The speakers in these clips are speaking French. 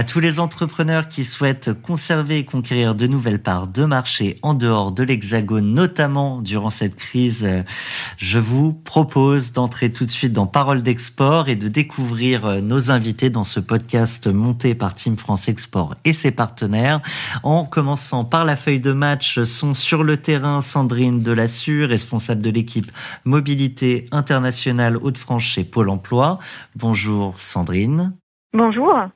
À tous les entrepreneurs qui souhaitent conserver et conquérir de nouvelles parts de marché en dehors de l'Hexagone, notamment durant cette crise, je vous propose d'entrer tout de suite dans Parole d'Export et de découvrir nos invités dans ce podcast monté par Team France Export et ses partenaires. En commençant par la feuille de match, sont sur le terrain Sandrine Delassure, responsable de l'équipe Mobilité internationale Hauts-de-France chez Pôle emploi. Bonjour Sandrine. Bonjour.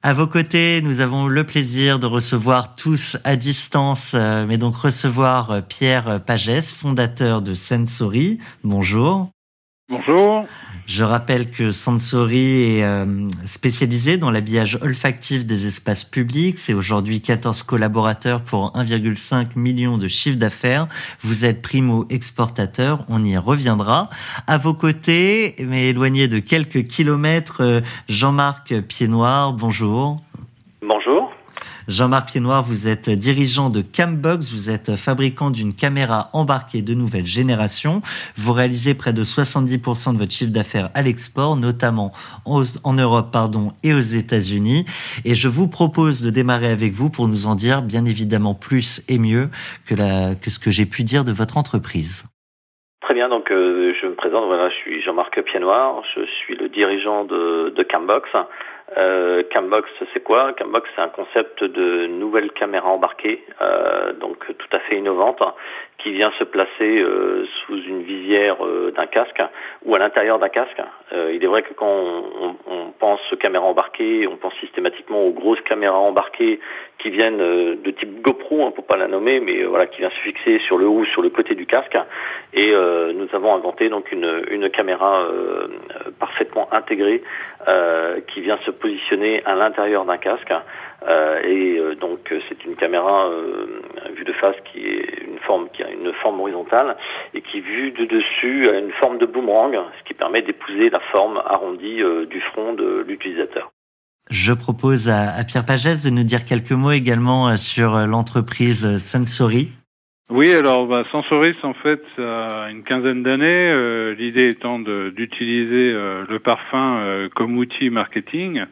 À vos côtés, nous avons le plaisir de recevoir tous à distance, euh, mais donc recevoir euh, Pierre Pagès, fondateur de Sensory. Bonjour. Bonjour. Je rappelle que Sensory est euh, spécialisé dans l'habillage olfactif des espaces publics. C'est aujourd'hui 14 collaborateurs pour 1,5 million de chiffre d'affaires. Vous êtes primo-exportateur, on y reviendra. À vos côtés, mais éloigné de quelques kilomètres, euh, Jean-Marc Piednoir, bonjour. Bonjour. Jean-Marc Piednoir, vous êtes dirigeant de Cambox, vous êtes fabricant d'une caméra embarquée de nouvelle génération. Vous réalisez près de 70% de votre chiffre d'affaires à l'export, notamment en Europe pardon, et aux États-Unis. Et je vous propose de démarrer avec vous pour nous en dire bien évidemment plus et mieux que, la, que ce que j'ai pu dire de votre entreprise. Très bien, donc euh, je me présente, voilà, je suis Jean-Marc Piednoir, je suis le dirigeant de, de Cambox. Euh, Cambox, c'est quoi? Cambox, c'est un concept de nouvelle caméra embarquée, euh, donc tout à fait innovante, qui vient se placer euh, sous une visière euh, d'un casque ou à l'intérieur d'un casque. Euh, il est vrai que quand on, on, on, pense caméra embarquée, on pense systématiquement aux grosses caméras embarquées qui viennent de type GoPro, hein, pour pas la nommer, mais voilà, qui vient se fixer sur le haut, sur le côté du casque. Et nous avons inventé donc une, une caméra parfaitement intégrée qui vient se positionner à l'intérieur d'un casque. Euh, et euh, donc c'est une caméra euh, vue de face qui est une forme qui a une forme horizontale et qui vue de dessus a une forme de boomerang, ce qui permet d'épouser la forme arrondie du front de l'utilisateur. Je propose à, à Pierre Pagès de nous dire quelques mots également sur l'entreprise Sensory. Oui, alors bah, Sensoris, en fait, a une quinzaine d'années. Euh, L'idée étant d'utiliser euh, le parfum euh, comme outil marketing.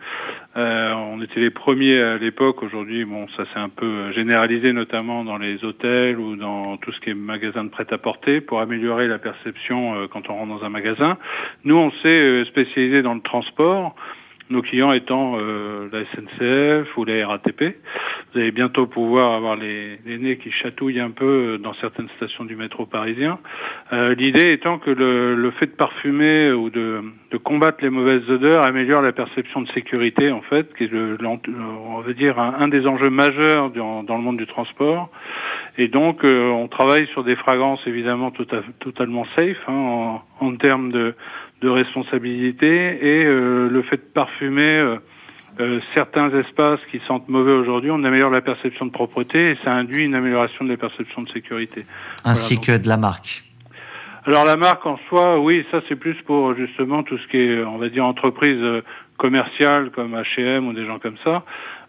Euh, on était les premiers à l'époque. Aujourd'hui, bon, ça s'est un peu généralisé, notamment dans les hôtels ou dans tout ce qui est magasin de prêt-à-porter, pour améliorer la perception quand on rentre dans un magasin. Nous, on s'est spécialisé dans le transport nos clients étant euh, la SNCF ou la RATP. Vous allez bientôt pouvoir avoir les, les, nez qui chatouillent un peu dans certaines stations du métro parisien. Euh, L'idée étant que le, le, fait de parfumer ou de, de, combattre les mauvaises odeurs améliore la perception de sécurité, en fait, qui est, le, on va dire, un, un, des enjeux majeurs dans, dans, le monde du transport. Et donc, euh, on travaille sur des fragrances évidemment totalement safe hein, en, en termes de de responsabilité et euh, le fait de parfumer euh, euh, certains espaces qui sentent mauvais aujourd'hui, on améliore la perception de propreté et ça induit une amélioration de la perception de sécurité. Ainsi que de la marque. Alors la marque en soi, oui, ça c'est plus pour justement tout ce qui est, on va dire, entreprise commerciale comme H&M ou des gens comme ça.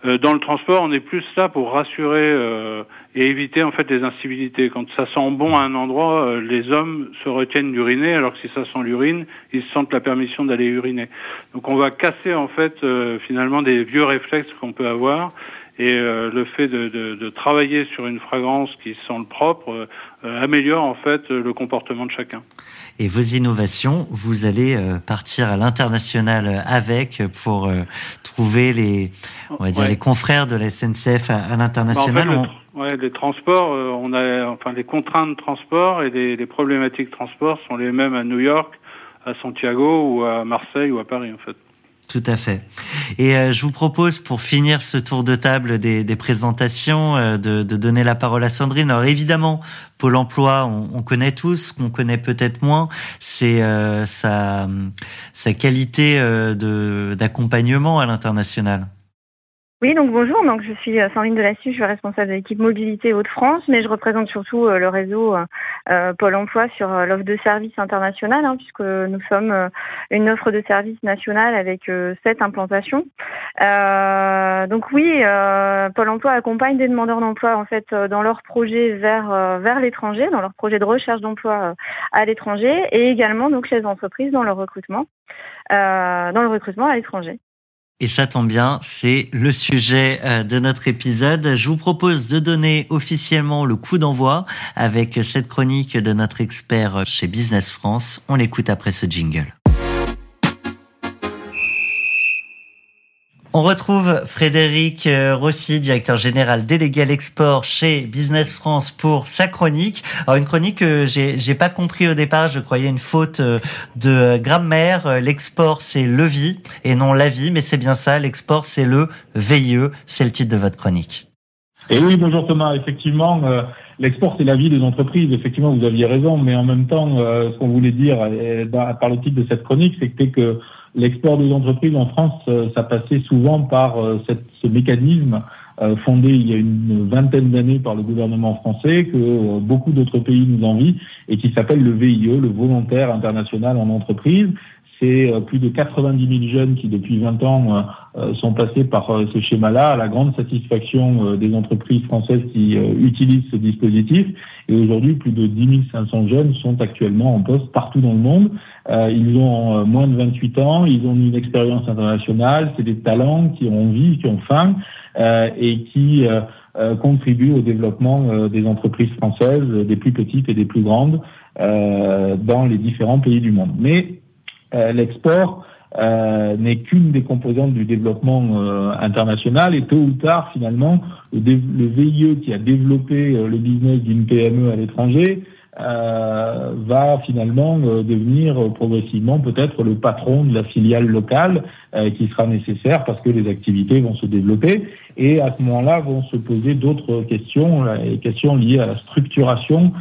Euh, dans le transport, on est plus là pour rassurer euh, et éviter en fait les incivilités. Quand ça sent bon à un endroit, euh, les hommes se retiennent d'uriner, alors que si ça sent l'urine, ils sentent la permission d'aller uriner. Donc on va casser en fait finalement des vieux réflexes qu'on peut avoir et euh, le fait de, de, de, travailler sur une fragrance qui sent le propre euh, améliore en fait le comportement de chacun. Et vos innovations, vous allez euh, partir à l'international avec pour trouver les, on va dire les confrères de la SNCF à, l'international. en fait, ouais, les transports, on a enfin les contraintes de transport et les, les problématiques de transport sont les mêmes à New York, à Santiago ou à Marseille ou à Paris en fait. Tout à fait. Et euh, je vous propose, pour finir ce tour de table des, présentations, euh, de, donner la parole à Sandrine. Alors évidemment, Pôle Emploi, on, on connaît tous, qu'on connaît peut-être moins, c'est euh, sa qualité d'accompagnement à l'international. Oui, donc bonjour. Donc je suis euh, Sandrine Delassus, je suis responsable de l'équipe mobilité Hauts-de-France, mais je représente surtout euh, le réseau euh, Pôle Emploi sur l'offre de services internationale, hein, puisque nous sommes une offre de services nationale avec sept implantations. donc oui, Pôle Emploi accompagne des demandeurs d'emploi en fait dans leur projet vers vers l'étranger, dans leur projet de recherche d'emploi à l'étranger, et également donc les entreprises dans leur recrutement, dans le recrutement à l'étranger. Et ça tombe bien, c'est le sujet euh, de notre épisode. Je vous propose de donner officiellement le coup d'envoi avec cette chronique de notre expert chez Business France. On l'écoute après ce jingle. On retrouve Frédéric euh, Rossi, directeur général délégué à l'export chez Business France pour sa chronique. Alors une chronique que j'ai, pas compris au départ, je croyais une faute euh, de grammaire. Euh, l'export c'est le vie et non la vie, mais c'est bien ça. L'export c'est le VIE, c'est le titre de votre chronique. Et oui, bonjour Thomas. Effectivement, l'export c'est la vie des entreprises. Effectivement, vous aviez raison, mais en même temps, ce qu'on voulait dire par le titre de cette chronique, c'était que l'export des entreprises en France, euh, ça passait souvent par euh, ce mécanisme euh, fondé il y a une vingtaine d'années par le gouvernement français que beaucoup d'autres pays nous envient et qui s'appelle le VIE, le volontaire international en entreprise. C'est plus de 90 000 jeunes qui, depuis 20 ans, sont passés par ce schéma-là, à la grande satisfaction des entreprises françaises qui utilisent ce dispositif. Et aujourd'hui, plus de 10 500 jeunes sont actuellement en poste partout dans le monde. Euh, ils ont euh, moins de 28 ans, ils ont une expérience internationale, c'est des talents qui ont envie, qui ont faim euh, et qui contribuent au développement des entreprises françaises, des plus petites et des plus grandes, dans les différents pays du monde. Mais l'export n'est qu'une des composantes du développement international. Et tôt ou tard, finalement, le, le VIE qui a développé le business d'une PME à l'étranger euh, va finalement euh, devenir progressivement peut-être le patron de la filiale locale euh, qui sera nécessaire parce que les activités vont se développer. Et à ce moment-là vont se poser d'autres questions, les questions liées à la structuration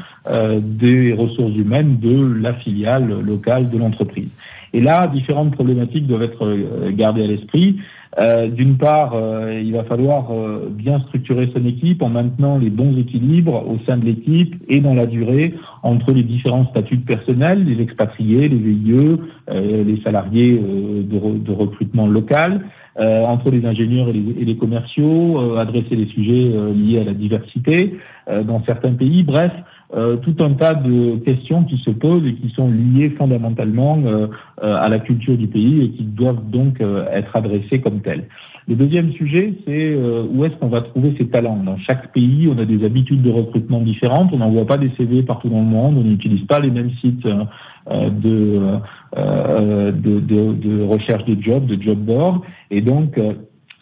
des ressources humaines de la filiale locale de l'entreprise. Et là, différentes problématiques doivent être gardées à l'esprit. Euh, d'une part, euh, il va falloir euh, bien structurer son équipe en maintenant les bons équilibres au sein de l'équipe et dans la durée entre les différents statuts de personnel, les expatriés, les VIE, les salariés de, de, recrutement local, entre les ingénieurs et les, et les commerciaux, adresser les sujets liés à la diversité dans certains pays. Bref, euh, tout un tas de questions qui se posent et qui sont liées fondamentalement euh, euh, à la culture du pays et qui doivent donc être adressées comme telles. Le deuxième sujet, c'est où est-ce qu'on va trouver ces talents? Dans chaque pays, on a des habitudes de recrutement différentes, on n'envoie pas des CV partout dans le monde, on n'utilise pas les mêmes sites de, de, de, de, recherche de jobs, de job board, et donc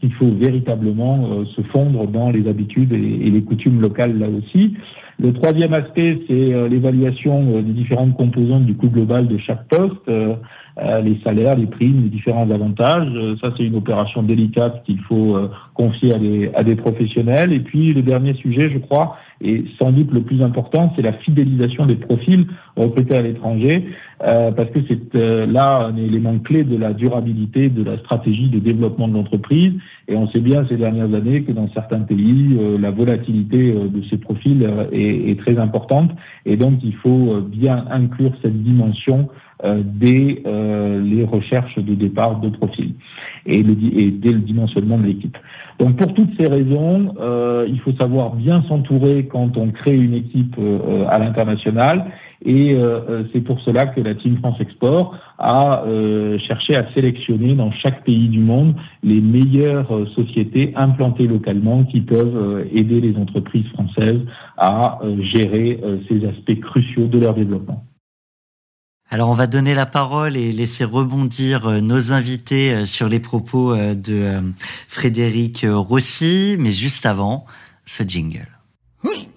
il faut véritablement se fondre dans les habitudes et les coutumes locales là aussi. Le troisième aspect, c'est euh, l'évaluation euh, des différentes composantes du coût global de chaque poste, euh, les salaires, les primes, les différents avantages. Ça, c'est une opération délicate qu'il faut confier à des, à des professionnels. Et puis, le dernier sujet, je crois, et sans doute le plus important, c'est la fidélisation des profils recrutés à l'étranger, parce que c'est là un élément clé de la durabilité de la stratégie de développement de l'entreprise. Et on sait bien ces dernières années que dans certains pays, la volatilité de ces profils est est, très importante et donc il faut euh, bien inclure cette dimension euh, dès euh, les recherches de départ de profil et, le, dès le dimensionnement de l'équipe. Donc pour toutes ces raisons, il faut savoir bien s'entourer quand on crée une équipe à l'international et c'est pour cela que la Team France Export a cherché à sélectionner dans chaque pays du monde les meilleures sociétés implantées localement qui peuvent aider les entreprises françaises à euh, gérer euh, ces aspects cruciaux de leur développement. Alors on va donner la parole et laisser rebondir euh, nos invités sur les propos de Frédéric Rossi, mais juste avant, ce jingle. Oui.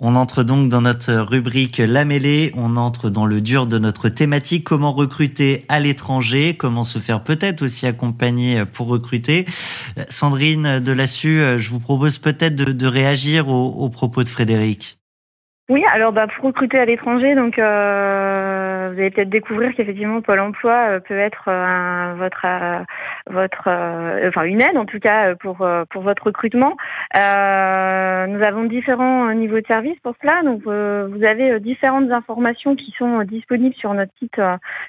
On entre donc dans notre rubrique La mêlée, on entre dans le dur de notre thématique, comment recruter à l'étranger, comment se faire peut-être aussi accompagner pour recruter? Sandrine Delassu, je vous propose peut-être de, réagir aux, propos de Frédéric. Oui, alors bah, pour recruter à l'étranger, donc euh, vous allez peut-être découvrir qu'effectivement Pôle Emploi euh, peut être euh, votre votre enfin une aide en tout cas pour pour votre recrutement. nous avons différents niveaux de service pour cela, donc vous avez différentes informations qui sont disponibles sur notre site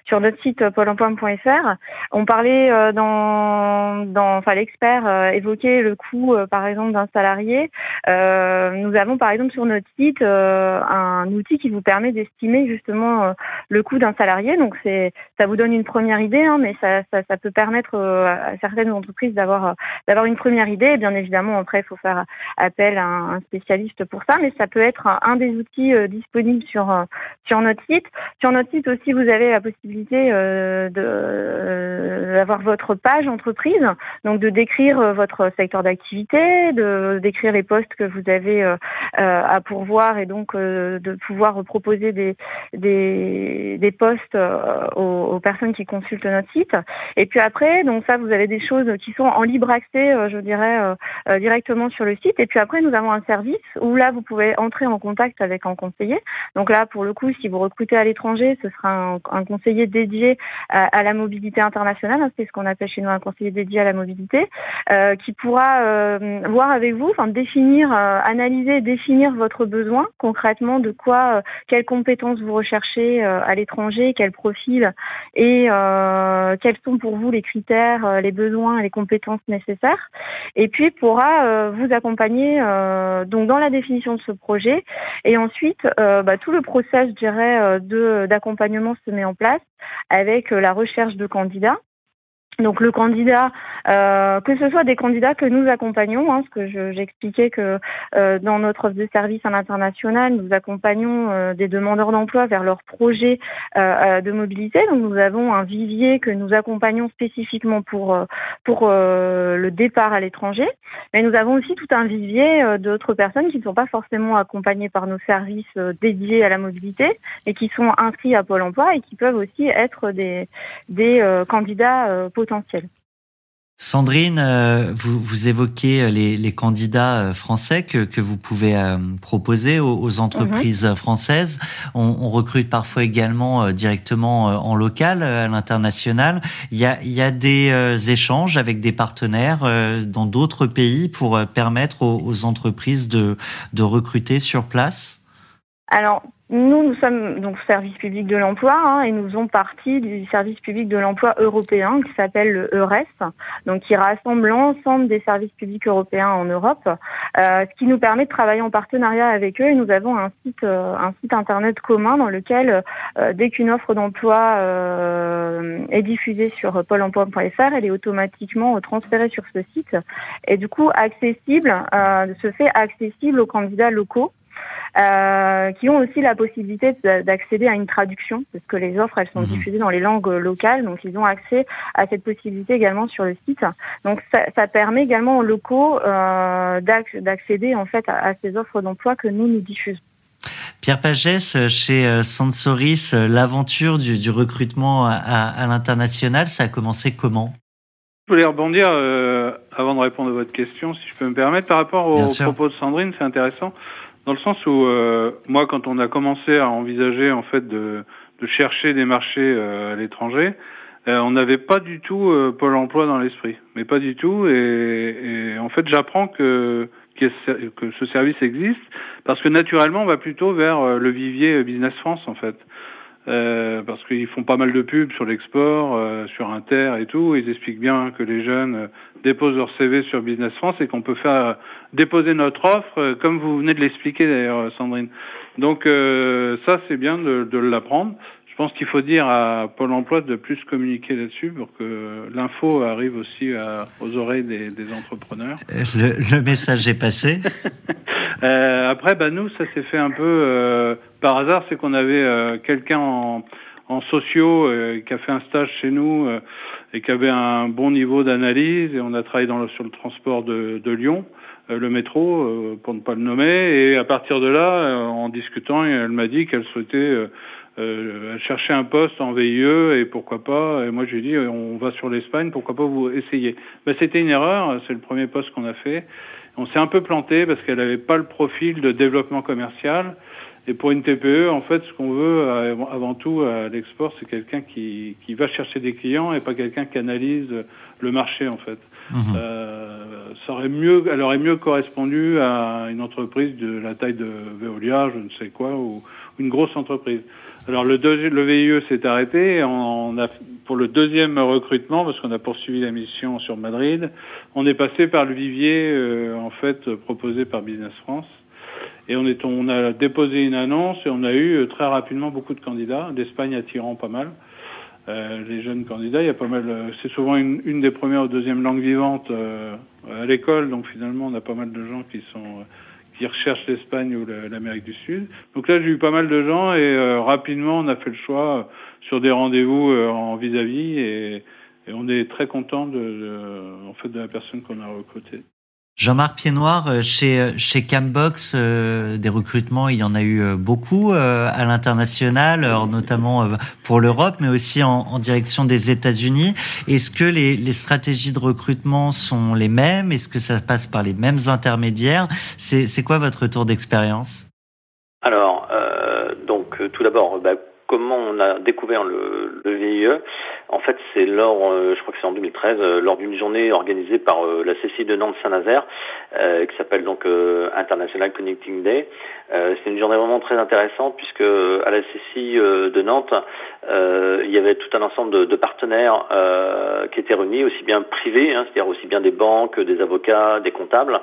sur notre site pôle emploi.fr. On parlait dans dans enfin l'expert évoquait le coût par exemple d'un salarié. nous avons par exemple sur notre site euh, un outil qui vous permet d'estimer justement euh, le coût d'un salarié. Donc c'est ça vous donne une première idée, hein, mais ça, ça, peut permettre euh, à certaines entreprises d'avoir une première idée. Et bien évidemment, après, il faut faire appel à un spécialiste pour ça, mais ça peut être un des outils disponibles sur sur notre site. Sur notre site aussi, vous avez la possibilité de d'avoir votre page entreprise, donc de décrire votre secteur d'activité, de décrire les postes que vous avez à pourvoir et donc de, pouvoir proposer des, des, des postes euh, aux, personnes qui consultent notre site. Et puis après, donc ça, vous avez des choses qui sont en libre accès, euh, je dirais, euh, directement sur le site. Et puis après, nous avons un service où là, vous pouvez entrer en contact avec un conseiller. Donc là, pour le coup, si vous recrutez à l'étranger, ce sera un, conseiller dédié à, la mobilité internationale. C'est ce qu'on appelle chez nous un conseiller dédié à la mobilité, qui pourra voir avec vous, enfin définir, analyser, définir votre besoin de quoi, euh, quelles compétences vous recherchez euh, à l'étranger, quel profil et euh, quels sont pour vous les critères, les besoins les compétences nécessaires. Et puis pourra vous accompagner donc dans la définition de ce projet et ensuite bah, tout le process, je dirais, de d'accompagnement se met en place avec la recherche de candidats donc le candidat, euh, que ce soit des candidats que nous accompagnons, hein, parce que j'expliquais que euh, dans notre offre de service à l'international, nous accompagnons euh, des demandeurs d'emploi vers leur projet de mobilité. Donc nous avons un vivier que nous accompagnons spécifiquement pour pour le départ à l'étranger, mais nous avons aussi tout un vivier d'autres personnes qui ne sont pas forcément accompagnées par nos services dédiés à la mobilité, et qui sont inscrits à Pôle Emploi et qui peuvent aussi être des des candidats potentiels Sandrine, euh, vous, vous évoquez euh, les, candidats euh, français que, que vous pouvez proposer aux, entreprises mhm. françaises. On, recrute parfois également directement en local, à l'international. Il y a, il y a des échanges avec des partenaires dans d'autres pays pour permettre aux, aux entreprises de, de recruter sur place? Alors, nous, nous sommes donc service public de l'emploi hein, et nous faisons partie du service public de l'emploi européen qui s'appelle le EURES, donc qui rassemble l'ensemble des services publics européens en Europe, euh, ce qui nous permet de travailler en partenariat avec eux. Et nous avons un site, euh, un site internet commun dans lequel, euh, dès qu'une offre d'emploi est diffusée sur pôle emploi.fr, elle est automatiquement transférée sur ce site et du coup accessible, se fait accessible aux candidats locaux. Euh, qui ont aussi la possibilité d'accéder à une traduction, parce que les offres, elles sont mhm. diffusées dans les langues locales, donc ils ont accès à cette possibilité également sur le site. Donc ça, ça permet également aux locaux euh, d'accéder en fait à, ces offres d'emploi que nous nous diffusons. Pierre Pagès, chez euh, Sansoris, l'aventure du, du, recrutement à, à l'international, ça a commencé comment? Je voulais rebondir euh, avant de répondre à votre question, si je peux me permettre, par rapport au propos de Sandrine, c'est intéressant dans le sens où euh, moi, quand on a commencé à envisager en fait de, de chercher des marchés euh, à l'étranger, euh, on n'avait pas du tout Pôle Emploi dans l'esprit, mais pas du tout. Et, et en fait, j'apprends que que ce service existe parce que naturellement, on va plutôt vers le vivier Business France en fait. Euh, parce qu'ils font pas mal de pubs sur l'export, euh, sur Inter et tout. Ils expliquent bien que les jeunes euh, déposent leur CV sur Business France et qu'on peut faire déposer notre offre, comme vous venez de l'expliquer d'ailleurs, Sandrine. Donc ça, c'est bien de, de l'apprendre. Je pense qu'il faut dire à Pôle Emploi de plus communiquer là-dessus pour que l'info arrive aussi aux oreilles des, des entrepreneurs. Le, le, message est passé. euh, après, bah, nous, ça s'est fait un peu par hasard, c'est qu'on avait euh, quelqu'un en, en sociaux euh, qui a fait un stage chez nous euh, et qui avait un bon niveau d'analyse et on a travaillé dans le, sur le transport de, de Lyon, le métro pour ne pas le nommer et à partir de là, en discutant, elle m'a dit qu'elle souhaitait elle cherchait un poste en VIE et pourquoi pas. Et moi j'ai dit on va sur l'Espagne, pourquoi pas vous essayer. Ben, c'était une erreur, c'est le premier poste qu'on a fait. On s'est un peu planté parce qu'elle n'avait pas le profil de développement commercial Et pour une TPE, en fait, ce qu'on veut avant tout à l'export, c'est quelqu'un qui, qui va chercher des clients et pas quelqu'un qui analyse le marché, en fait. Mhm. Euh, ça aurait mieux, elle aurait mieux correspondu à une entreprise de la taille de Veolia, je ne sais quoi, ou une grosse entreprise. Alors le, le VIE s'est arrêté. On, a, pour le deuxième recrutement, parce qu'on a poursuivi la mission sur Madrid, on est passé par le vivier euh, en fait proposé par Business France. Et on, est, on a déposé une annonce et on a eu euh, très rapidement beaucoup de candidats, d'Espagne attirant pas mal. Euh, les jeunes candidats, il y a pas mal. c'est souvent une, une, des premières ou deuxièmes langues vivantes à l'école, donc finalement on a pas mal de gens qui sont qui recherchent l'Espagne ou l'Amérique du Sud. Donc là, j'ai eu pas mal de gens et euh, rapidement, on a fait le choix euh, sur des rendez-vous euh, en vis-à-vis et, et, on est très content de, de, en fait, de la personne qu'on a recrutée. Jean-Marc Piednoir, euh, chez euh, chez Cambox, euh, des recrutements, il y en a eu beaucoup à l'international, notamment pour l'Europe, mais aussi en, direction des États-Unis. Est-ce que les, les, stratégies de recrutement sont les mêmes? Est-ce que ça passe par les mêmes intermédiaires? C'est quoi votre retour d'expérience? Alors, donc tout d'abord, bah, comment on a découvert le, le VIE en fait, c'est lors, euh, je crois que c'est en 2013, euh, lors d'une journée organisée par euh, la CCI de Nantes-Saint-Nazaire, qui s'appelle donc International Connecting Day. c'est une journée vraiment très intéressante puisque à la CCI de Nantes, il y avait tout un ensemble de, partenaires qui étaient réunis, aussi bien privés, hein, c'est-à-dire aussi bien des banques, des avocats, des comptables,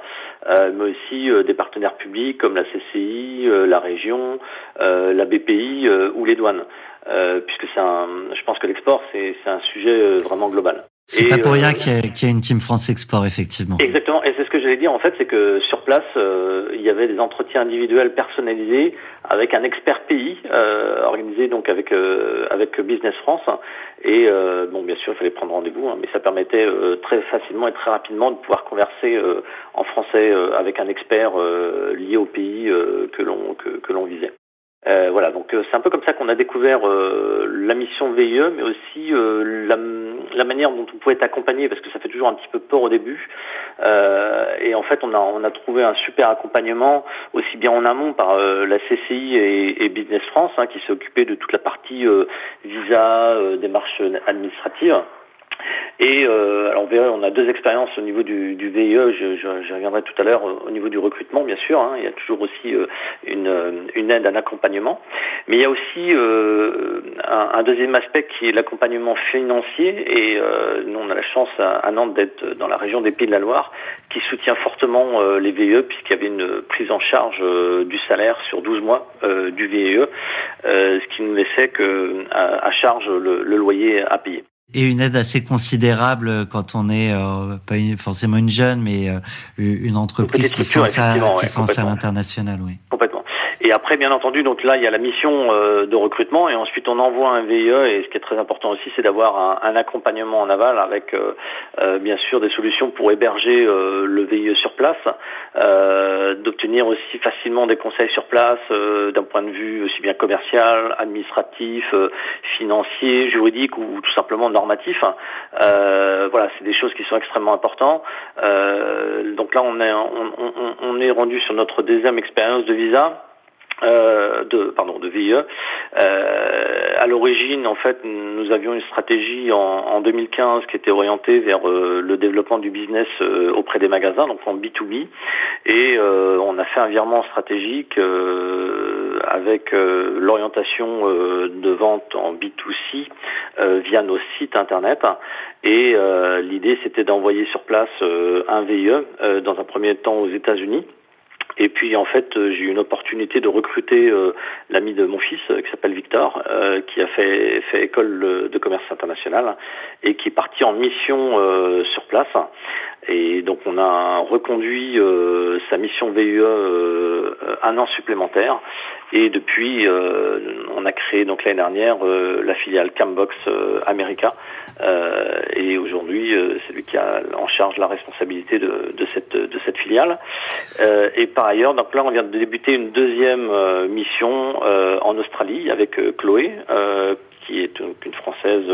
mais aussi des partenaires publics comme la CCI, la région, la BPI ou les douanes. Euh, puisque c'est un, je pense que l'export c'est un sujet euh, vraiment global. C'est pas pour rien euh, qu'il y, a une team France Export effectivement. Exactement, et c'est ce que j'allais dire en fait, c'est que sur place il y avait des entretiens individuels personnalisés avec un expert pays organisé donc avec avec Business France et bon bien sûr il fallait prendre rendez-vous, hein, mais ça permettait très facilement et très rapidement de pouvoir converser en français avec un expert lié au pays que l'on que, que l'on visait. Euh, voilà, donc euh, c'est un peu comme ça qu'on a découvert euh, la mission VIE, mais aussi la, la, manière dont on pouvait être accompagné, parce que ça fait toujours un petit peu peur au début. et en fait, on a, on a trouvé un super accompagnement, aussi bien en amont par la CCI et, et, Business France, hein, qui s'est occupé de toute la partie visa, démarches administratives. Et euh, alors on verra, on a deux expériences au niveau du, du VIE, je, je, je, reviendrai tout à l'heure au niveau du recrutement, bien sûr, hein, il y a toujours aussi euh, une, une, aide, un accompagnement, mais il y a aussi euh, un, un, deuxième aspect qui est l'accompagnement financier, et euh, nous on a la chance à, Nantes d'être dans la région des Pays de la Loire, qui soutient fortement euh, les VIE, puisqu'il y avait une prise en charge du salaire sur 12 mois du VIE, ce qui nous laissait que, à, à charge le, le loyer à payer et une aide assez considérable quand on est euh, pas forcément une jeune, mais euh, une entreprise qui sont à l'international, oui. Et après, bien entendu, donc là, il y a la mission euh, de recrutement, et ensuite on envoie un VIE. Et ce qui est très important aussi, c'est d'avoir un, un, accompagnement en aval avec, euh, euh, bien sûr, des solutions pour héberger le VIE sur place, d'obtenir aussi facilement des conseils sur place d'un point de vue aussi bien commercial, administratif, financier, juridique ou tout simplement normatif. voilà, c'est des choses qui sont extrêmement importantes. donc là, on est on, on, on est rendu sur notre deuxième expérience de visa. Euh, de pardon de VIE. Euh, à l'origine, en fait, nous avions une stratégie en, en 2015 qui était orientée vers euh, le développement du business euh, auprès des magasins, donc en B2B, et euh, on a fait un virement stratégique avec l'orientation de vente en B2C via nos sites internet. Et l'idée, c'était d'envoyer sur place un VIE dans un premier temps aux États-Unis et puis en fait, euh, j'ai eu une opportunité de recruter euh, l'ami de mon fils euh, qui s'appelle Victor, qui a fait, fait école de commerce international et qui est parti en mission sur place. Et donc on a reconduit sa mission VUE un an supplémentaire. Et depuis, on a créé donc l'année dernière la filiale Cambox America. et aujourd'hui, c'est lui qui a en charge la responsabilité de, de cette de cette filiale. et par ailleurs, donc là, on vient de débuter une deuxième euh, mission euh, en Australie avec euh, Chloé, qui est une, française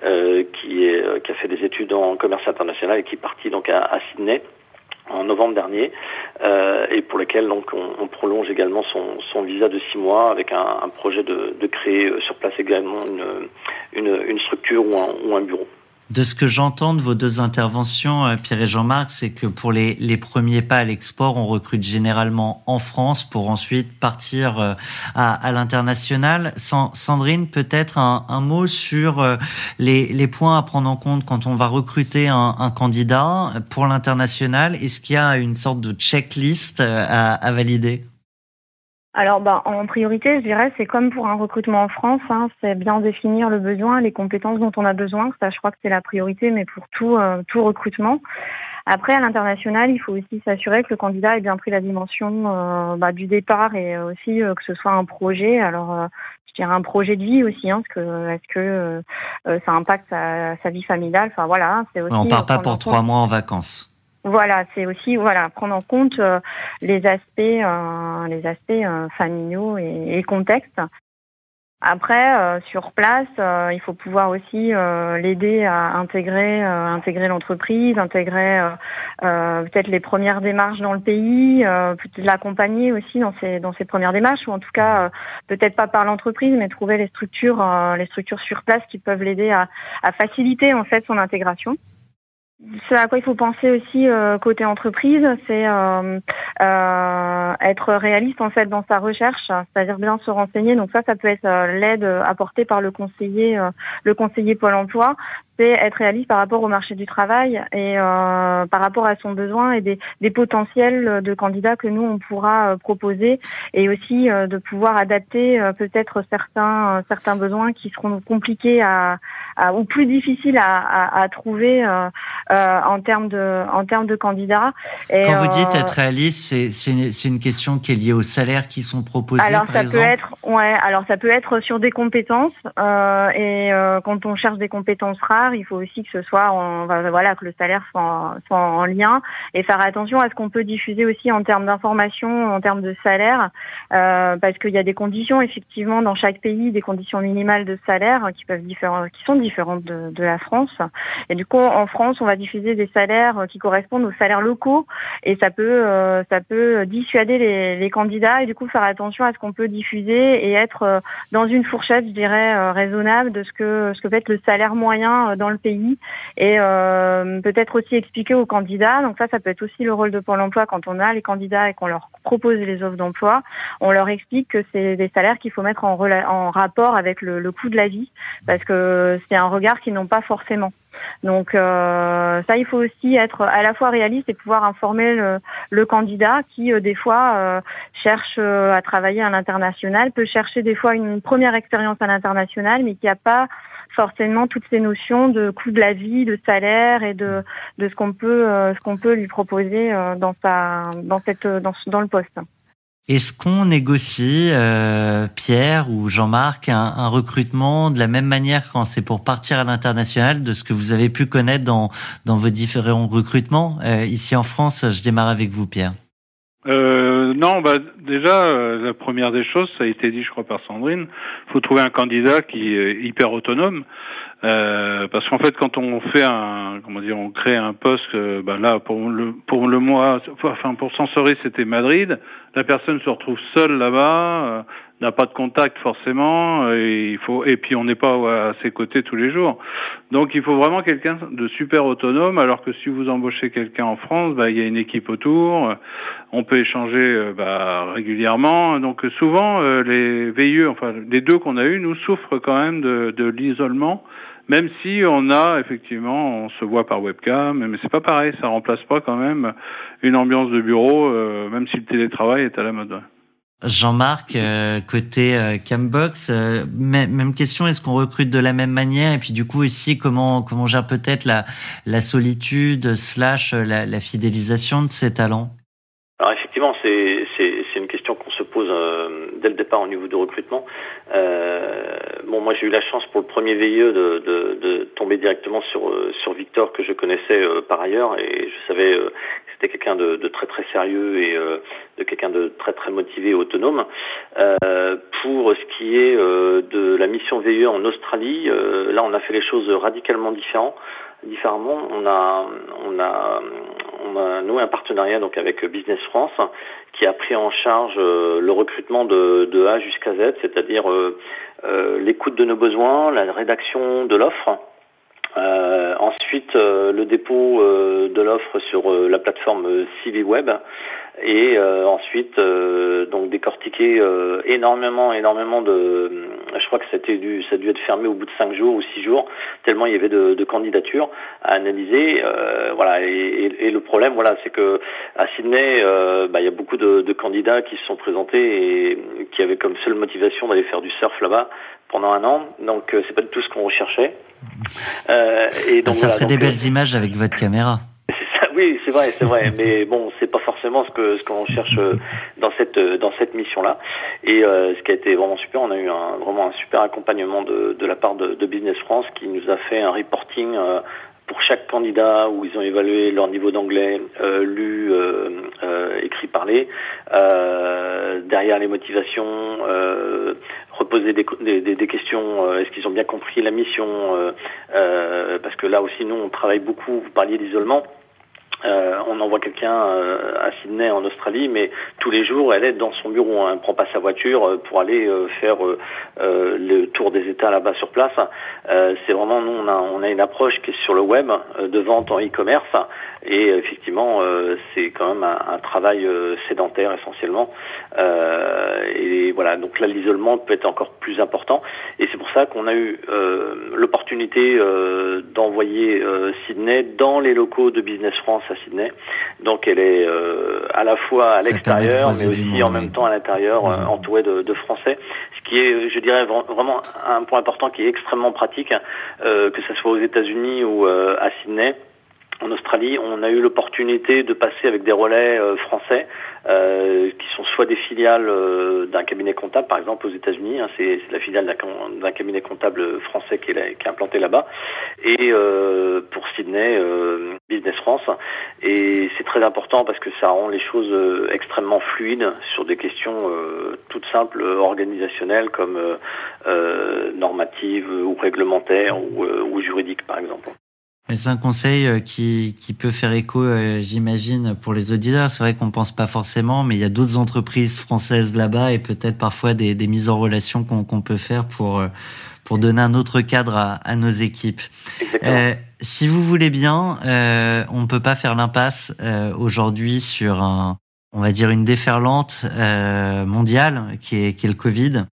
qui, est, qui a fait des études en commerce international et qui est partie donc à, Sydney. En novembre dernier et pour lequel donc on, prolonge également son, visa de six mois avec un, projet de, créer sur place également une, une, structure ou un bureau. De ce que j'entends de vos deux interventions, euh, Pierre et Jean-Marc, c'est que pour les, les, premiers pas à l'export, on recrute généralement en France pour ensuite partir euh, à, à l'international. Sandrine, peut-être un, un, mot sur euh, les, les, points à prendre en compte quand on va recruter un, candidat pour l'international. Est-ce qu'il y a une sorte de checklist à, à valider? Alors, bah, en priorité, je dirais, c'est comme pour un recrutement en France, hein, c'est bien définir le besoin, les compétences dont on a besoin. Ça, je crois que c'est la priorité, mais pour tout, euh, tout recrutement. Après, à l'international, il faut aussi s'assurer que le candidat ait bien pris la dimension euh, bah, du départ et aussi euh, que ce soit un projet. Alors, je dirais un projet de vie aussi, hein, parce que est-ce que ça impacte sa, sa, vie familiale? Enfin voilà, c'est aussi. On part pas pour trois mois en vacances. Voilà, c'est aussi voilà prendre en compte euh, les aspects, euh, les aspects euh, familiaux et, et contexte. Après, sur place, il faut pouvoir aussi l'aider à intégrer, intégrer l'entreprise, intégrer peut-être les premières démarches dans le pays, peut-être l'accompagner aussi dans ses dans ses premières démarches, ou en tout cas peut-être pas par l'entreprise, mais trouver les structures, les structures sur place qui peuvent l'aider à, à faciliter en fait son intégration. Ce à quoi il faut penser aussi euh, côté entreprise, c'est euh, euh, être réaliste en fait dans sa recherche, c'est-à-dire bien se renseigner. Donc ça, ça peut être l'aide apportée par le conseiller, le conseiller Pôle Emploi, c'est être réaliste par rapport au marché du travail et euh, par rapport à son besoin et des, des, potentiels de candidats que nous on pourra euh, proposer et aussi euh, de pouvoir adapter euh, peut-être certains certains besoins qui seront compliqués à, à ou plus difficiles à, à, à trouver en termes de en termes de candidats. Et, Quand vous dites être réaliste, c'est c'est une question qui est liée aux salaires qui sont proposés. Alors par ça exemple. peut être ouais alors ça peut être sur des compétences et quand on cherche des compétences rares il faut aussi que ce soit, en, voilà, que le salaire soit en, soit en, lien et faire attention à ce qu'on peut diffuser aussi en termes d'information, en termes de salaire, euh, parce qu'il y a des conditions effectivement dans chaque pays, des conditions minimales de salaire qui peuvent différents, qui sont différentes de, de, la France. Et du coup, en France, on va diffuser des salaires qui correspondent aux salaires locaux et ça peut, euh, ça peut dissuader les, les, candidats et du coup faire attention à ce qu'on peut diffuser et être euh, dans une fourchette, je dirais, euh, raisonnable de ce que ce que peut être le salaire moyen dans le pays et euh, peut-être aussi expliquer aux candidats. Donc ça, ça peut être aussi le rôle de Pôle Emploi quand on a les candidats et qu'on leur propose les offres d'emploi. On leur explique que c'est des salaires qu'il faut mettre en, en rapport avec le, le, coût de la vie parce que c'est un regard qu'ils n'ont pas forcément. Donc euh, ça, il faut aussi être à la fois réaliste et pouvoir informer le, le candidat qui, euh, des fois, euh, cherche euh, à travailler à l'international, peut chercher des fois une première expérience à l'international, mais qui n'a pas forcément toutes ces notions de coût de la vie, de salaire et de, de ce qu'on peut, euh, ce qu'on peut lui proposer euh, dans sa, dans cette, dans, dans le poste. Est-ce qu'on négocie, euh, Pierre ou Jean-Marc, un, un, recrutement de la même manière quand c'est pour partir à l'international, de ce que vous avez pu connaître dans, dans vos différents recrutements? Euh, Ici en France, je démarre avec vous, Pierre. Euh, non, bah déjà euh, la première des choses, ça a été dit, je crois par Sandrine, faut trouver un candidat qui est hyper autonome. Euh, parce qu'en fait, quand on fait un, comment dire, on crée un poste, euh, bah là pour le pour le mois, enfin pour Sensory, c'était Madrid. La personne se retrouve seule là-bas, euh, n'a pas de contact forcément, et il faut et puis on n'est pas à ses côtés tous les jours. Donc il faut vraiment quelqu'un de super autonome. Alors que si vous embauchez quelqu'un en France, bah, il y a une équipe autour, on peut échanger bah, régulièrement. Donc souvent les VIE, enfin les deux qu'on a eu, nous souffrent quand même de, de l'isolement même si on a effectivement, on se voit par webcam, mais c'est pas pareil, ça remplace pas quand même une ambiance de bureau, euh, même si le télétravail est à la mode. Jean-Marc, euh, côté euh, Cambox, euh, même question, est-ce qu'on recrute de la même manière? Et puis du coup ici, comment comment gère peut-être la, la solitude slash la, fidélisation de ces talents? Alors effectivement, c'est une question qu'on se pose dès le départ au niveau du recrutement. Bon, moi j'ai eu la chance pour le premier VIE de, de, de tomber directement sur sur Victor que je connaissais par ailleurs. Et je savais c'était quelqu'un de, de, très très sérieux et de quelqu'un de très très motivé et autonome. pour ce qui est de la mission VIE en Australie, là on a fait les choses radicalement différentes différemment. On a, on a, on a noué un partenariat donc avec Business France qui a pris en charge le recrutement de, de A jusqu'à Z, c'est-à-dire l'écoute de nos besoins, la rédaction de l'offre. Ensuite, le dépôt de l'offre sur la plateforme CiviWeb et euh, ensuite euh, donc décortiquer euh, énormément énormément de je crois que c'était dû ça a dû être fermé au bout de cinq jours ou six jours tellement il y avait de, de candidatures à analyser voilà. Et, et, le problème voilà c'est que à Sydney bah, il y a beaucoup de, de, candidats qui se sont présentés et qui avaient comme seule motivation d'aller faire du surf là-bas pendant un an. Donc c'est pas du tout ce qu'on recherchait. Et donc, ça ferait des belles images avec votre caméra oui, c'est vrai, c'est vrai, mais bon, c'est pas forcément ce que ce qu'on cherche euh, dans cette euh, dans cette mission-là. Et euh, ce qui a été vraiment super, on a eu un, vraiment un super accompagnement de, de la part de, de Business France qui nous a fait un reporting pour chaque candidat où ils ont évalué leur niveau d'anglais lu, écrit, parlé. derrière les motivations, reposer des, des, des questions. Est-ce qu'ils ont bien compris la mission Parce que là aussi, nous, on travaille beaucoup. Vous parliez d'isolement. Euh, on envoie quelqu'un euh, à Sydney en Australie, mais tous les jours elle est dans son bureau. Hein. Elle ne prend pas sa voiture euh, pour aller faire le tour des États là-bas sur place. c'est vraiment nous on a, on a une approche qui est sur le web de vente en e-commerce et effectivement c'est quand même un, travail sédentaire essentiellement. et voilà donc là l'isolement peut être encore plus important et c'est pour ça qu'on a eu l'opportunité d'envoyer Sydney dans les locaux de Business France à Sydney. Donc elle est euh, à la fois à l'extérieur, mais aussi en même temps à l'intérieur, euh, entourée de, de, Français. Ce qui est, je dirais, vraiment un point important qui est extrêmement pratique, euh, que ce soit aux États-Unis ou à Sydney en Australie, on a eu l'opportunité de passer avec des relais euh, français euh, qui sont soit des filiales euh, d'un cabinet comptable, par exemple aux États-Unis, hein, c'est la filiale d'un cabinet comptable français qui est, est implanté là-bas, et pour Sydney, Business France. Et c'est très important parce que ça rend les choses extrêmement fluides sur des questions toutes simples, organisationnelles comme normatives ou réglementaires ou juridiques, par exemple. C'est un conseil euh, qui, qui peut faire écho, euh, j'imagine, pour les auditeurs. C'est vrai qu'on pense pas forcément, mais il y a d'autres entreprises françaises là-bas et peut-être parfois des, des, mises en relation qu'on peut faire pour euh, pour donner un autre cadre à, à nos équipes. Euh, si vous voulez bien, euh, on peut pas faire l'impasse euh, aujourd'hui sur un, on va dire une déferlante mondiale qui est, qui est le Covid.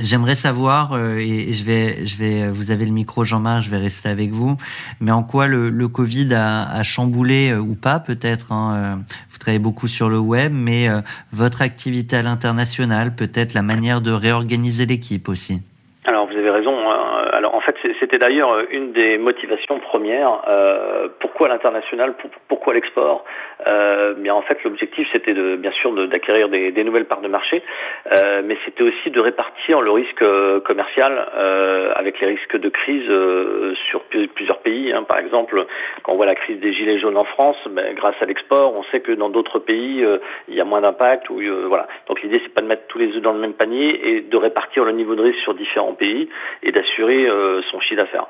J'aimerais savoir, euh, et je vais, je vais, vous avez le micro Jean-Marc, je vais rester avec vous, mais en quoi le, Covid a, chamboulé euh, ou pas peut-être. Hein, euh, vous travaillez beaucoup sur le web, mais votre activité à l'international, peut-être la manière de réorganiser l'équipe aussi? Alors vous avez raison. Hein. Alors en fait, c'était d'ailleurs une des motivations premières. Euh, pourquoi l'international Pourquoi l'export euh, Mais en fait, l'objectif, c'était bien sûr d'acquérir des, nouvelles parts de marché, euh, mais c'était aussi de répartir le risque euh, commercial euh, avec les risques de crise euh, sur plusieurs pays. Hein. Par exemple, quand on voit la crise des gilets jaunes en France, ben, grâce à l'export, on sait que dans d'autres pays, il y a moins d'impact. Donc l'idée, c'est pas de mettre tous les œufs dans le même panier et de répartir le niveau de risque sur différents pays et d'assurer son chiffre d'affaires.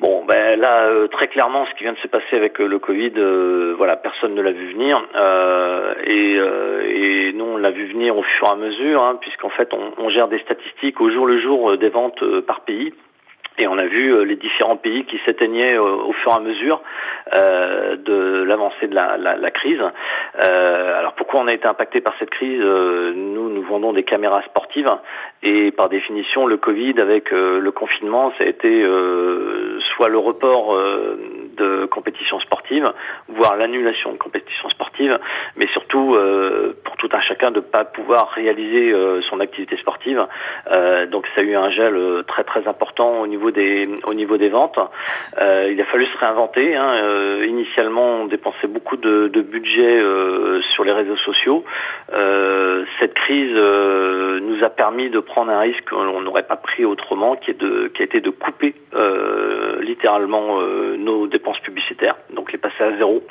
Bon, ben là, euh, très clairement, ce qui vient de se passer avec euh, le Covid, euh, voilà, personne ne l'a vu venir, et, nous on l'a vu venir au fur et à mesure, hein, puisqu'en fait on, gère des statistiques au jour le jour des ventes par pays. Et on a vu les différents pays qui s'éteignaient au fur et à mesure de l'avancée de la, crise. Alors pourquoi on a été impacté par cette crise? Nous vendons des caméras sportives. Et par définition, le Covid avec le confinement, ça a été soit le report de compétitions sportives, voire l'annulation de compétitions sportives, mais surtout pour tout un chacun de ne pas pouvoir réaliser son activité sportive. donc ça a eu un gel très très important au niveau des au niveau des ventes. Euh, il a fallu se réinventer. Hein. Euh, initialement, on dépensait beaucoup de, budget euh, sur les réseaux sociaux. cette crise nous a permis de prendre un risque qu'on n'aurait pas pris autrement, qui est de qui a été de couper littéralement nos dépenses publicitaires, donc les passer à zéro.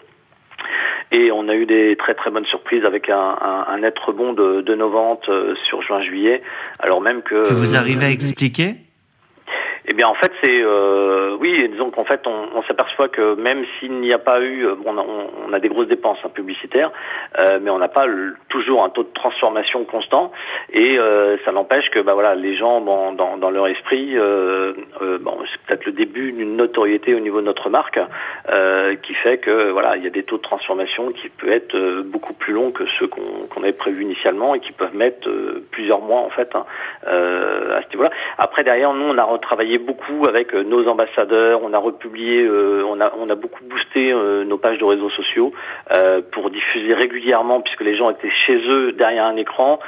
Et on a eu des très très bonnes surprises avec un, net rebond de, de nos ventes sur juin-juillet, alors même. Que vous arrivez à expliquer? Eh bien, en fait, c'est euh, oui, disons qu'en fait, on, s'aperçoit que même s'il n'y a pas eu, bon, on, a des grosses dépenses hein, publicitaires, mais on n'a pas toujours un taux de transformation constant, et ça n'empêche que, bah voilà, les gens, bon, dans, dans leur esprit, bon, c'est peut-être le début d'une notoriété au niveau de notre marque, qui fait que, voilà, il y a des taux de transformation qui peuvent être beaucoup plus longs que ceux qu'on avait prévus initialement et qui peuvent mettre plusieurs mois en fait hein, à ce niveau-là. Après derrière nous on a retravaillé beaucoup avec euh, nos ambassadeurs, on a republié, euh, on a on a beaucoup boosté euh, nos pages de réseaux sociaux pour diffuser régulièrement puisque les gens étaient chez eux derrière un écran.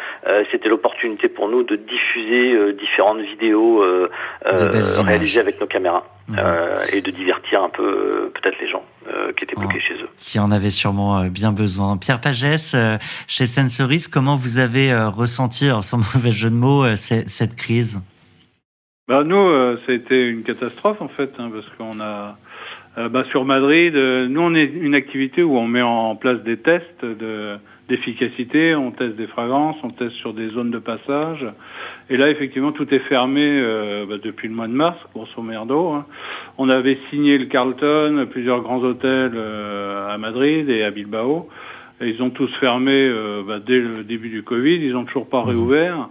C'était l'opportunité pour nous de diffuser différentes vidéos réalisées avec nos caméras et de divertir un peu peut-être les gens qui étaient bloqués chez eux. Qui en avaient sûrement bien besoin. Pierre Pagès, chez Sensoris, comment vous avez ressenti, sans mauvais jeu de mots, cette crise? Bah, Nous, euh, ça a été une catastrophe en fait, hein, parce qu'on a euh, bah, sur Madrid, euh, nous on est une activité où on met en place des tests de d'efficacité, on teste des fragrances, on teste sur des zones de passage. Et là, effectivement, tout est fermé bah, depuis le mois de mars, grosso merdo. Hein. On avait signé le Carlton, plusieurs grands hôtels à Madrid et à Bilbao. Et ils ont tous fermé bah, dès le début du Covid, ils ont toujours pas mmh. réouvert.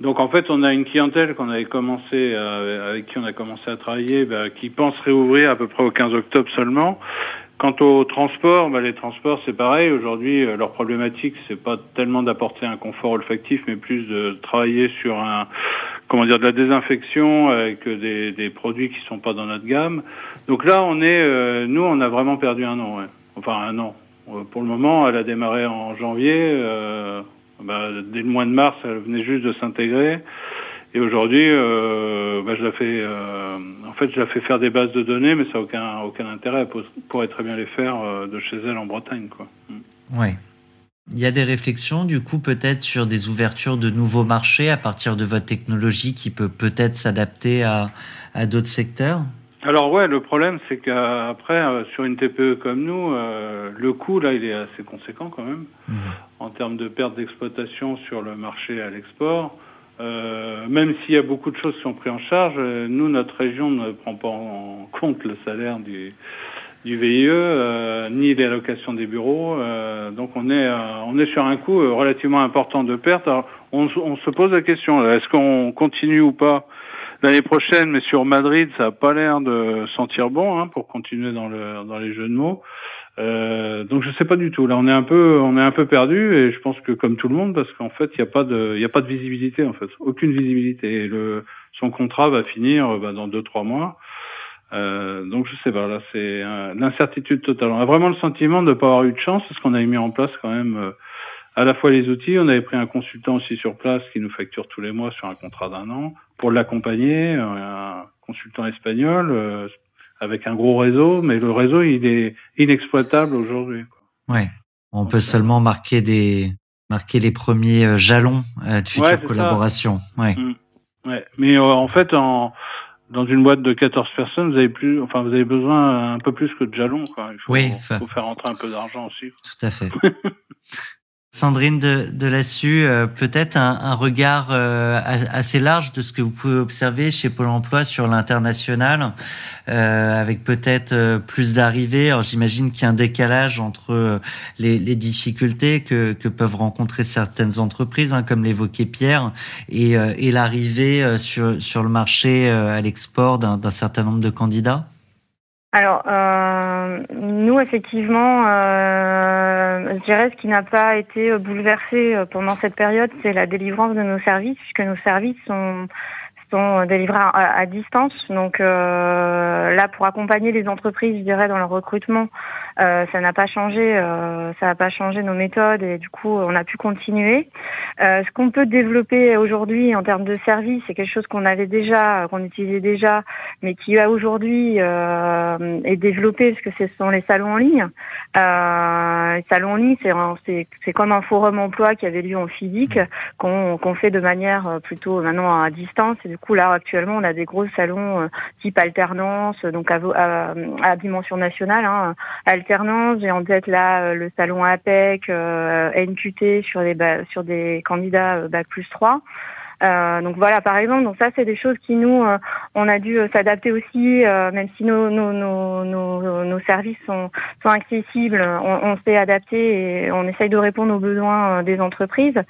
Donc en fait, on a une clientèle qu'on avait commencé euh, avec qui on a commencé à travailler, bah, qui pense réouvrir à peu près au 15 octobre seulement. Quant au transport, bah, les transports c'est pareil. Aujourd'hui, euh, leur problématique c'est pas tellement d'apporter un confort olfactif, mais plus de travailler sur un comment dire de la désinfection avec des, des produits qui sont pas dans notre gamme. Donc là, on est, euh, nous, on a vraiment perdu un an. Ouais. Enfin un an. Pour le moment, elle a démarré en janvier. Bah, dès le mois de mars, elle venait juste de s'intégrer. Et aujourd'hui, euh, bah, je la fais, euh, en fait, je la fais faire des bases de données, mais ça n'a aucun, aucun intérêt. Elle pourrait très bien les faire euh, de chez elle en Bretagne, quoi. Mm. Ouais. Il y a des réflexions, du coup, peut-être sur des ouvertures de nouveaux marchés à partir de votre technologie qui peut peut-être s'adapter à, à d'autres secteurs? Alors ouais, le problème c'est qu'après euh, sur une TPE comme nous, euh, le coût là il est assez conséquent quand même mmh. en termes de perte d'exploitation sur le marché à l'export. Euh, même s'il y a beaucoup de choses qui sont prises en charge, euh, nous notre région ne prend pas en compte le salaire du du VIE euh, ni l'allocation des bureaux. donc on est on est sur un coût relativement important de perte. Alors, on, on se pose la question est-ce qu'on continue ou pas l'année prochaine, mais sur Madrid, ça a pas l'air de sentir bon hein, pour continuer dans, le, dans les jeux de mots. Euh, donc je sais pas du tout. Là, on est un peu, on est un peu perdu et je pense que comme tout le monde, parce qu'en fait, il n'y a pas de, il a pas de visibilité en fait, aucune visibilité. Le, son contrat va finir bah, dans deux trois mois. Euh, donc je sais pas. Là, c'est l'incertitude totale. On a vraiment le sentiment de ne pas avoir eu de chance parce qu'on avait mis en place quand même euh, à la fois les outils. On avait pris un consultant aussi sur place qui nous facture tous les mois sur un contrat d'un an pour l'accompagner, un consultant espagnol euh, avec un gros réseau, mais le réseau il est inexploitable aujourd'hui. Ouais, on peut seulement marquer des marquer les premiers euh, jalons euh, de future collaboration. Ouais. Mm. ouais. Mais en fait, en dans une boîte de 14 personnes, vous avez plus, enfin, vous avez besoin un peu plus que de jalons, quoi. Il faut, oui, faut faire rentrer un peu d'argent aussi. Tout à fait. Sandrine de, de euh, peut-être un, regard euh, assez large de ce que vous pouvez observer chez Pôle Emploi sur l'international, euh, avec peut-être plus d'arrivées. Alors j'imagine qu'il y a un décalage entre les, difficultés que, peuvent rencontrer certaines entreprises, hein, comme l'évoquait Pierre, et, l'arrivée sur le marché à l'export d'un certain nombre de candidats. Alors, euh, nous, effectivement, euh, je dirais ce qui n'a pas été bouleversé euh, pendant cette période, c'est la délivrance de nos services, puisque nos services sont sont délivrés à, distance. Donc euh, là, pour accompagner les entreprises, je dirais, dans leur recrutement, euh, ça n'a pas changé, euh, ça n'a pas changé nos méthodes et du coup, on a pu continuer. Euh, ce qu'on peut développer aujourd'hui en termes de services, c'est quelque chose qu'on avait déjà, qu'on utilisait déjà, mais qui aujourd'hui euh, est développé parce que ce sont les salons en ligne. les salons en ligne, c'est c'est comme un forum emploi qui avait lieu en physique, qu'on qu'on fait de manière plutôt maintenant à distance. Du coup, là, actuellement, on a des gros salons euh, type alternance, donc à, à, dimension nationale. Hein. Alternance, j'ai en tête là euh, le salon APEC, euh, NQT sur des sur des candidats bac plus 3. Euh, donc voilà, par exemple, donc ça c'est des choses qui nous, euh, on a dû s'adapter aussi, même si nos, nos, nos, nos, services sont, sont accessibles, on, on s'est adapté et on essaye de répondre aux besoins des entreprises.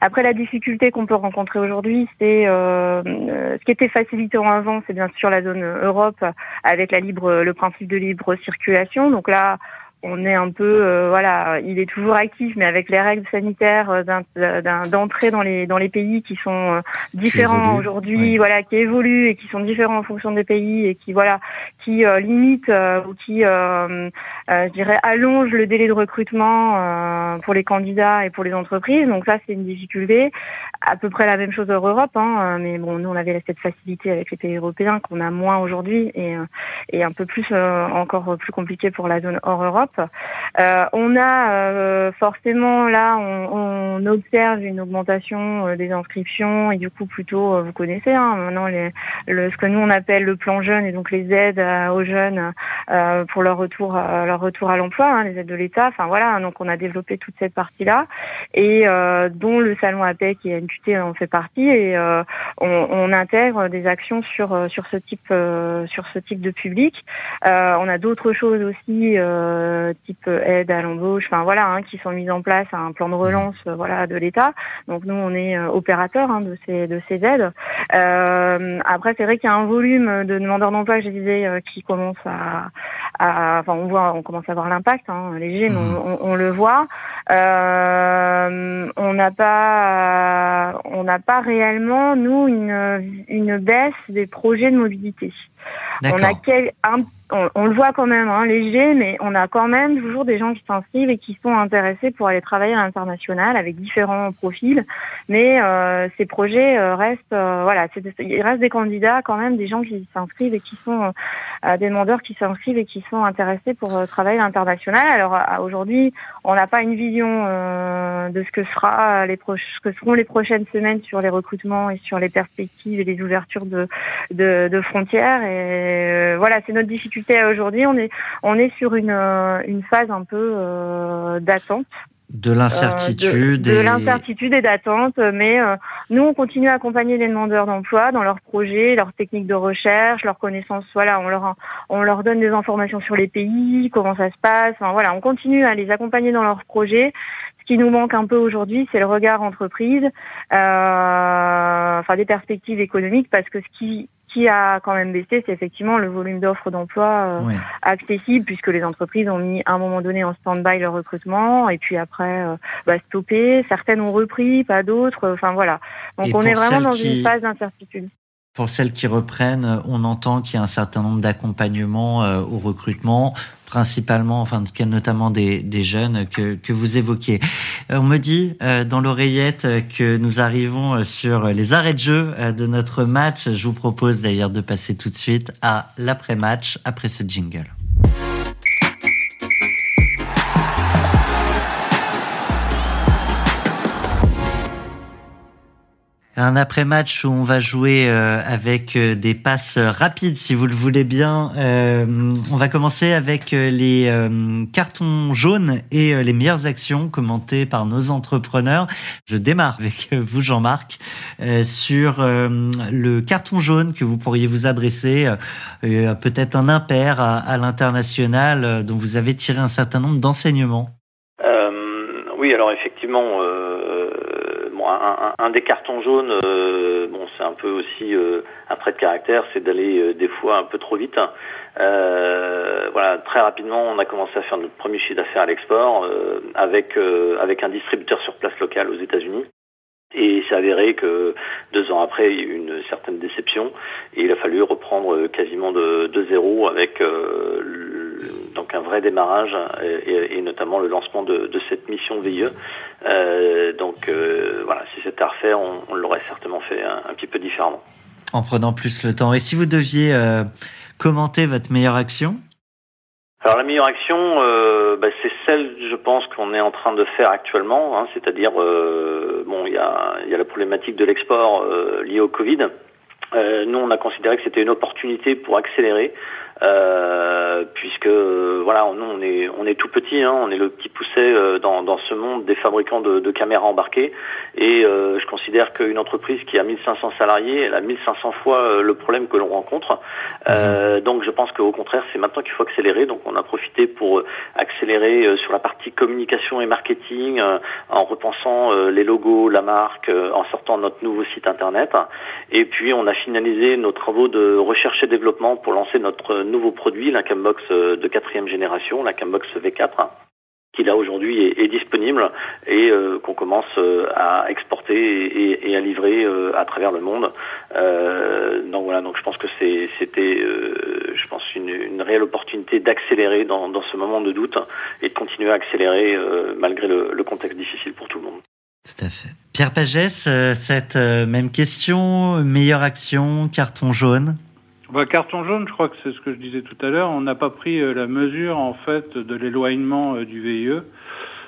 Après, la difficulté qu'on peut rencontrer aujourd'hui, c'est ce qui était facilitant avant, c'est bien sûr la zone Europe avec la libre, le principe de libre circulation. Donc là, on est un peu, euh, voilà, il est toujours actif, mais avec les règles sanitaires euh, d'entrée dans les dans les pays qui sont euh, différents aujourd'hui, voilà, qui évoluent et qui sont différents en fonction des pays et qui voilà, qui limitent ou qui, je dirais, allongent le délai de recrutement pour les candidats et pour les entreprises. Donc ça, c'est une difficulté. À peu près la même chose hors Europe, hein, mais bon, nous on avait cette facilité avec les pays européens qu'on a moins aujourd'hui et et un peu plus encore plus compliqué pour la zone hors Europe. Euh, on a euh, forcément là, on, on, observe une augmentation euh, des inscriptions et du coup plutôt, vous connaissez hein, maintenant les, le, ce que nous on appelle le plan jeune et donc les aides aux jeunes pour leur retour, leur retour à l'emploi, hein, les aides de l'État. Enfin voilà, donc on a développé toute cette partie là et dont le salon APEC et NQT en fait partie et on, on, intègre des actions sur sur ce type sur ce type de public. on a d'autres choses aussi type aide à l'embauche, enfin voilà, hein, qui sont mises en place un plan de relance, euh, voilà, de l'État. Donc nous, on est euh, opérateur hein, de ces de ces aides. Euh, après, c'est vrai qu'il y a un volume de demandeurs d'emploi, je disais, qui commence à, à, enfin, on voit, on commence à voir l'impact hein, léger, mais mmh. on, on, le voit. on n'a pas, on n'a pas réellement nous une une baisse des projets de mobilité. On a quel, un on, le voit quand même, hein, léger, mais on a quand même toujours des gens qui s'inscrivent et qui sont intéressés pour aller travailler à l'international avec différents profils. Mais euh, ces projets euh, restent, euh, voilà, il reste des candidats quand même, des gens qui s'inscrivent et qui sont des demandeurs qui s'inscrivent et qui sont intéressés pour travailler à l'international. Alors aujourd'hui, on n'a pas une vision de ce que sera les ce que seront les prochaines semaines sur les recrutements et sur les perspectives et les ouvertures de de, de frontières. Et voilà, c'est notre difficulté aujourd'hui, on est on est sur une euh, une phase un peu euh, d'attente. De l'incertitude. de, l'incertitude et d'attente, mais euh, nous on continue à accompagner les demandeurs d'emploi dans leurs projets, leurs techniques de recherche, leurs connaissances. Voilà, on leur on leur donne des informations sur les pays, comment ça se passe. voilà, on continue à les accompagner dans leurs projets. Ce qui nous manque un peu aujourd'hui, c'est le regard entreprise, enfin des perspectives économiques, parce que ce qui qui a quand même baissé, c'est effectivement le volume d'offres d'emploi euh, accessibles, puisque les entreprises ont mis à un moment donné en stand-by leur recrutement, et puis après euh, bah, stoppé. Certaines ont repris, pas d'autres. Enfin voilà. Donc on est vraiment dans une phase d'incertitude. Pour celles qui reprennent, on entend qu'il y a un certain nombre d'accompagnements euh, au recrutement, principalement, enfin notamment des, des jeunes que, que vous évoquiez. Euh, on me dit euh, dans l'oreillette que nous arrivons sur les arrêts de jeu de notre match. Je vous propose d'ailleurs de passer tout de suite à l'après-match après ce jingle. Un après-match où on va jouer euh, avec euh, des passes rapides, si vous le voulez bien. Euh, on va commencer avec les cartons jaunes et les meilleures actions commentées par nos entrepreneurs. Je démarre avec vous, Jean-Marc, sur le carton jaune que vous pourriez vous adresser, peut-être un impair à, à l'international, dont vous avez tiré un certain nombre d'enseignements. Oui, alors effectivement un, des cartons jaunes, euh, bon, c'est un peu aussi euh, un trait de caractère, c'est d'aller euh, des fois un peu trop vite. voilà, très rapidement, on a commencé à faire notre premier chiffre d'affaires à l'export avec avec un distributeur sur place local aux États-Unis. Et il s'est avéré que deux ans après, il y a eu une certaine déception et il a fallu reprendre quasiment de, de zéro avec donc un vrai démarrage et, et, notamment le lancement de, de cette mission VIE. Euh, donc euh, voilà, si c'était à refaire, on, on l'aurait certainement fait un, un, petit peu différemment. En prenant plus le temps. Et si vous deviez euh, commenter votre meilleure action? Alors la meilleure action, euh, bah, c'est celle, je pense, qu'on est en train de faire actuellement, hein, c'est-à-dire, euh, bon, il y a, y a, la problématique de l'export euh, liée au Covid, nous, on a considéré que c'était une opportunité pour accélérer euh, puisque voilà, nous on est on est tout petit, hein, on est le petit poussé euh, dans, dans ce monde des fabricants de, de caméras embarquées, et euh, je considère qu'une entreprise qui a 1500 salariés, elle a 1500 fois euh, le problème que l'on rencontre. Euh, donc je pense qu'au contraire, c'est maintenant qu'il faut accélérer. Donc on a profité pour accélérer sur la partie communication et marketing, en repensant les logos, la marque, en sortant notre nouveau site internet, et puis on a finalisé nos travaux de recherche et développement pour lancer notre nouveau produit, la Cambox euh, de quatrième génération, la Cambox V4 qui là aujourd'hui est, disponible et euh, qu'on commence euh, à exporter et, à livrer à travers le monde. donc voilà, donc je pense que c'était, je pense une, réelle opportunité d'accélérer dans, ce moment de doute et de continuer à accélérer malgré le, le, contexte difficile pour tout le monde. Tout à fait. Pierre Pagès, cette même question, meilleure action, carton jaune? Bah, carton jaune, je crois que c'est ce que je disais tout à l'heure. On n'a pas pris euh, la mesure en fait de l'éloignement euh, du VIE,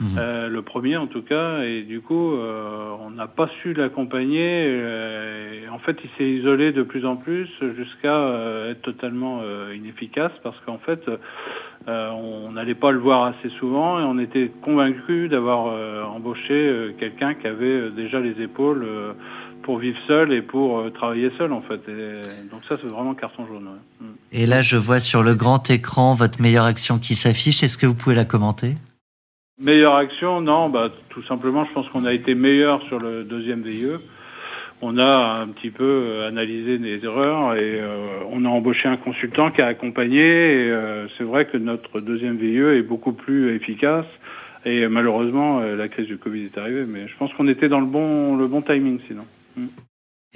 mhm. euh, le premier en tout cas, et du coup, on n'a pas su l'accompagner. en fait, il s'est isolé de plus en plus jusqu'à être totalement inefficace parce qu'en fait, on n'allait pas le voir assez souvent et on était convaincu d'avoir embauché quelqu'un qui avait déjà les épaules pour vivre seul et pour euh, travailler seul en fait. donc ça c'est vraiment carton jaune. Mm. Et là je vois sur le grand écran votre meilleure action qui s'affiche. Est-ce que vous pouvez la commenter? Meilleure action, non, bah tout simplement je pense qu'on a été meilleur sur le deuxième VIE. On a un petit peu euh, analysé les erreurs et euh, on a embauché un consultant qui a accompagné. Et c'est vrai que notre deuxième VIE est beaucoup plus efficace. Et malheureusement, la crise du Covid est arrivée, mais je pense qu'on était dans le bon, le bon timing sinon.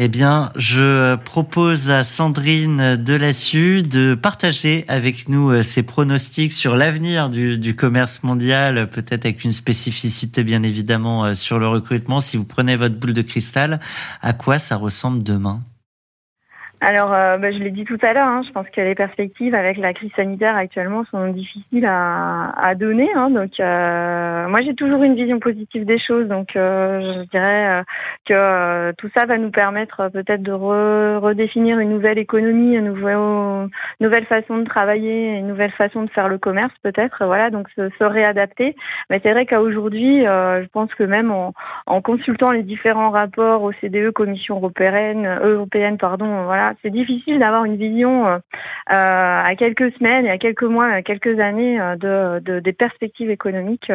Eh bien, je propose à Sandrine Delassu de partager avec nous euh, ses pronostics sur l'avenir du, commerce mondial, peut-être avec une spécificité bien évidemment euh, sur le recrutement. Si vous prenez votre boule de cristal, à quoi ça ressemble demain? Alors, euh, bah, je l'ai dit tout à l'heure, hein, je pense que les perspectives avec la crise sanitaire actuellement sont difficiles à, à donner. Hein, donc, euh, moi, j'ai toujours une vision positive des choses. Donc, euh, je dirais que tout ça va nous permettre peut-être de redéfinir une nouvelle économie, une nouvelle, nouvelle façon de travailler, une nouvelle façon de faire le commerce, peut-être. Voilà, donc se, se réadapter. Mais c'est vrai qu'à aujourd'hui, je pense que même en, en, consultant les différents rapports OCDE, Commission européenne, européenne, pardon, voilà c'est difficile d'avoir une vision euh, euh, à quelques semaines à quelques mois, à quelques années euh, de, des perspectives économiques.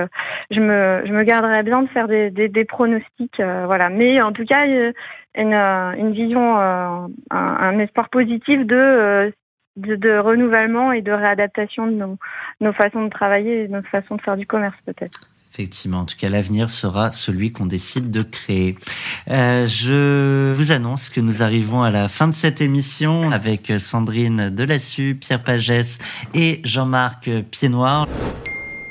Je me, je me bien de faire des, des, pronostics, voilà. Mais en tout cas, une, une vision, un, espoir positif de de, renouvellement et de réadaptation de nos, nos façons de travailler et de notre façon de faire du commerce peut-être. Effectivement, en tout cas, l'avenir sera celui qu'on décide de créer. Euh, je vous annonce que nous arrivons à la fin de cette émission avec Sandrine Delassu, Pierre Pagès et Jean-Marc Piednoir.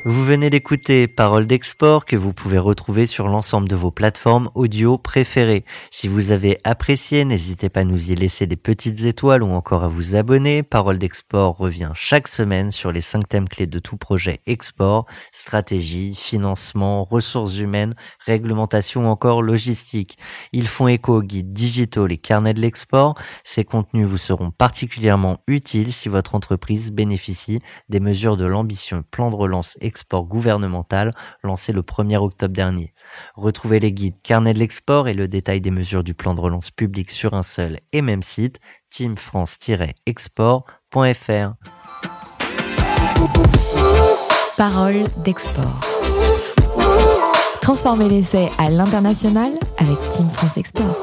Vous venez d'écouter Parole d'export que vous pouvez retrouver sur l'ensemble de vos plateformes audio préférées. Si vous avez apprécié, n'hésitez pas à nous y laisser des petites étoiles ou encore à vous abonner. Parole d'export revient chaque semaine sur les cinq thèmes clés de tout projet export, stratégie, financement, ressources humaines, réglementation ou encore logistique. Ils font écho aux guides digitaux, les carnets de l'export. Ces contenus vous seront particulièrement utiles si votre entreprise bénéficie des mesures de l'ambition plan de relance export gouvernemental lancé le 1er octobre dernier. Retrouvez les guides Carnet de l'export et le détail des mesures du plan de relance public sur un seul et même site, teamfrance-export.fr. Parole d'export. Transformez l'essai à l'international avec Team France Export.